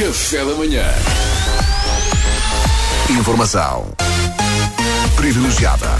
Café da manhã. Informação privilegiada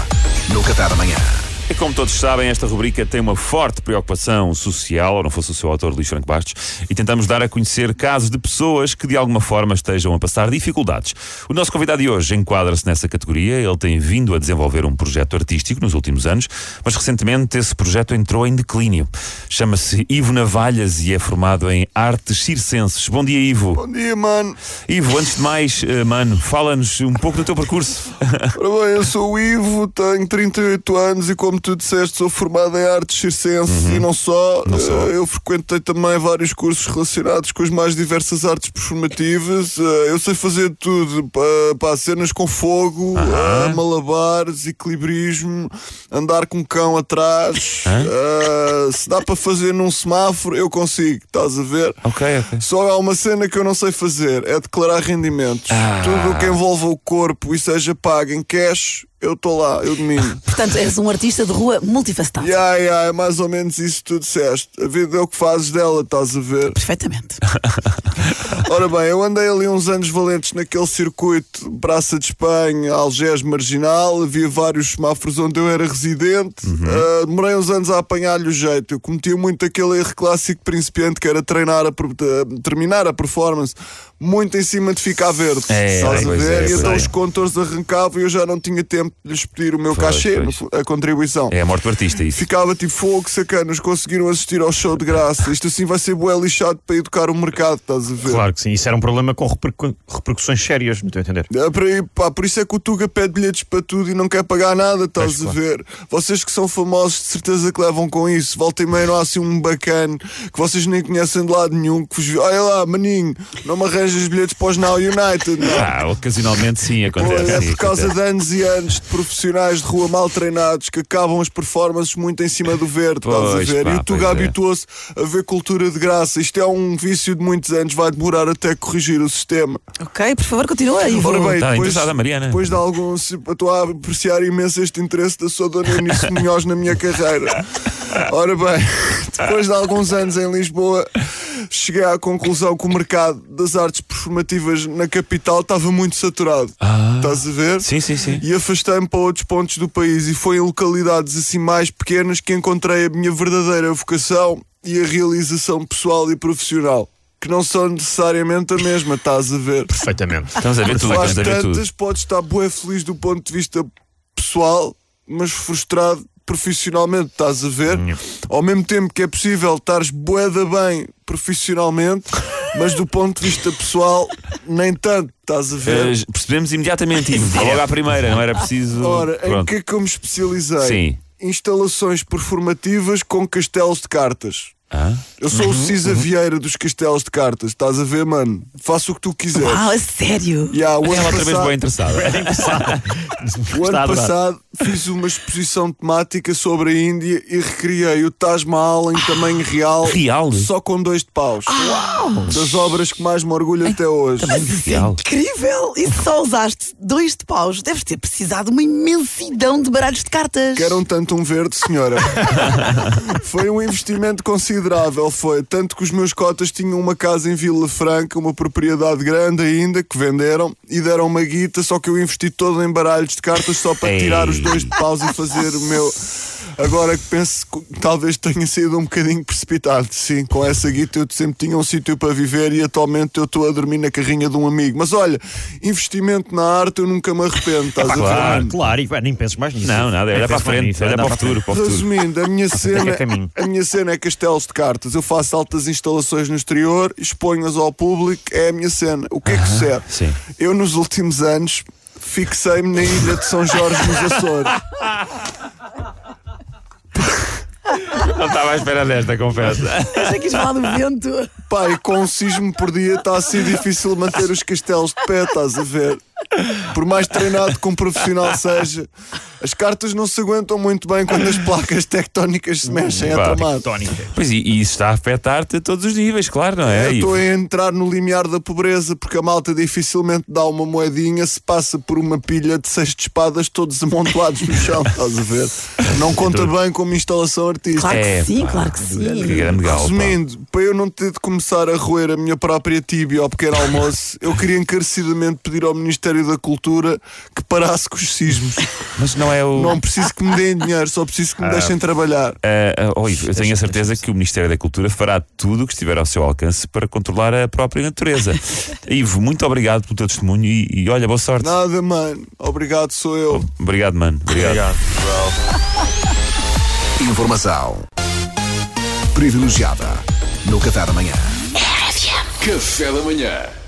no Café da Manhã. E como todos sabem, esta rubrica tem uma forte preocupação social, ou não fosse o seu autor, Luís Franco Bastos, e tentamos dar a conhecer casos de pessoas que de alguma forma estejam a passar dificuldades. O nosso convidado de hoje enquadra-se nessa categoria. Ele tem vindo a desenvolver um projeto artístico nos últimos anos, mas recentemente esse projeto entrou em declínio. Chama-se Ivo Navalhas e é formado em artes circenses. Bom dia, Ivo. Bom dia, mano. Ivo, antes de mais, eh, mano, fala-nos um pouco do teu percurso. Ora bem, eu sou o Ivo, tenho 38 anos e, como tu disseste, sou formado em artes circenses e não só. Não só. Eh, Eu frequentei também vários cursos relacionados com as mais diversas artes performativas. Eh, Eu sei fazer de tudo, pá, pá, cenas com fogo, eh, malabares, equilibrismo, andar com um cão atrás. Eh, se dá para fazer num semáforo, eu consigo, estás a ver? ok, ok. Só há uma cena que eu não sei fazer, é declarar rendimentos. Ah. Tudo o que envolva o corpo e seja pago em cash, eu estou lá, eu domino. Portanto, és um artista de rua multifacetado. Ya, ya, é mais ou menos isso que tu disseste. A vida é o que fazes dela, estás a ver? Perfeitamente. Ora bem, eu andei ali uns anos valentes naquele circuito Praça de Espanha, Algés Marginal, havia vários semáforos onde eu era residente. Ah, demorei uns anos a apanhar-lhe o jeito. Eu cometia muito aquele erro clássico principiante que era treinar a, a- terminar a performance muito em cima de ficar verde. É, estás a pois ver? é, e então é. os contores arrancavam e eu já não tinha tempo de lhes pedir o meu Pois, cachê, pois. a contribuição. É a morte do artista, isso. Ficava tipo fogo, sacanas, conseguiram assistir ao show de graça. Isto assim vai ser bué lixado para educar o mercado, estás a ver? Claro que sim, isso era um problema com repercu- repercussões sérias, no teu entender. É para aí, pá, por isso é que o Tuga pede bilhetes para tudo e não quer pagar nada, estás Pois, a claro. ver? Vocês que são famosos, de certeza que levam com isso. Volta e meia não há assim um bacana que vocês nem conhecem de lado nenhum. Que vos... Olha lá, maninho, não me arranjas bilhetes para os Now United, não. Ah, ocasionalmente sim, acontece. é por causa de anos e anos de profissionais de rua mal treinados que acabam as performances muito em cima do verde, estás a Pois, ver? pá, e o Tuga pois é. habituou-se a ver cultura de graça. Isto é um vício de muitos anos, vai demorar até corrigir o sistema. ok, por favor, continua aí. Ora bem, Está depois, Mariana. depois de algum. se- Estou a apreciar imenso este interesse da sua dona Eunice Munhoz na minha carreira. Ora bem, depois de alguns anos em Lisboa, cheguei à conclusão que o mercado das artes performativas na capital estava muito saturado. Estás a ver? Ah. Sim, sim, sim. E afastei-me para outros pontos do país e foi em localidades assim mais pequenas que encontrei a minha verdadeira vocação e a realização pessoal e profissional. Que não são necessariamente a mesma, estás a ver? Perfeitamente. Estamos a ver tudo, estamos a ver tudo. tantas, podes estar bué feliz do ponto de vista pessoal, mas frustrado profissionalmente, estás a ver? Ao mesmo tempo que é possível estares bué da bem profissionalmente, mas do ponto de vista pessoal, nem tanto, estás a ver? Eh, percebemos imediatamente, Ivo. Logo à primeira, não era preciso. Ora, em Pronto. que é que eu me especializei? Sim. Instalações performativas com castelos de cartas. Ah? Eu sou o Cisa Vieira dos castelos de cartas, estás a ver, mano? Faço o que tu quiseres. Uau, a sério? Yeah, o ano Ela outra vez passado- bem interessada. O ano passado fiz uma exposição temática sobre a Índia e recriei o Taj Mahal em tamanho real, Real? só com dois de paus. Das obras que mais me orgulho até hoje. Mas isso é Real. incrível! E se só usaste dois de paus, deves ter precisado de uma imensidão de baralhos de cartas. Quero um tanto um verde, senhora. foi um investimento considerável, foi. Tanto que os meus cotas tinham uma casa em Vila Franca, uma propriedade grande ainda, que venderam e deram uma guita, só que eu investi todo em baralhos de cartas só para Ei. tirar os dois de paus e fazer o meu. Agora que penso que talvez tenha sido um bocadinho precipitado, sim, com essa guita eu sempre tinha um sítio para viver e atualmente eu estou a dormir na carrinha de um amigo. Mas olha, investimento na arte eu nunca me arrependo, estás a ver? claro. mano? Claro, e pá, nem penses mais nisso. Não, nada, olha para a frente, olha para o futuro. Resumindo, a minha cena, é caminho. a minha cena é castelos de cartas. Eu faço altas instalações no exterior, exponho-as ao público, é a minha cena. O que é que sucede? sim. Eu, nos últimos anos, fixei-me na ilha de São Jorge nos Açores. Não estava à espera desta, confesso. Achei que ias falar do vento. Pai, com um sismo por dia está a ser difícil manter os castelos de pé, estás a ver? Por mais treinado que um profissional seja, as cartas não se aguentam muito bem quando as placas tectónicas se mexem a Pá, tramado. Tónica. Pois e, e isso está a afetar-te a todos os níveis, claro, não é? Eu estou a entrar no limiar da pobreza porque a malta dificilmente dá uma moedinha se passa por uma pilha de seis de espadas todos amontoados no chão, estás a ver? Não conta bem como instalação artística. Claro que É, sim, pá, claro que Que sim. grande gal. pá. Resumindo, para eu não ter de começar a roer a minha própria tíbia ao pequeno almoço, eu queria encarecidamente pedir ao Ministério da Cultura que parasse com os sismos. Mas não é o. Não preciso que me deem dinheiro, só preciso que me deixem trabalhar. Ah, ah, oh, Ivo, eu tenho a certeza que o Ministério da Cultura fará tudo o que estiver ao seu alcance para controlar a própria natureza. Ivo, muito obrigado pelo teu testemunho e, e olha, boa sorte. Nada, mano. Obrigado, sou eu. Obrigado, mano. Obrigado. Informação privilegiada no Café da Manhã. Café da Manhã.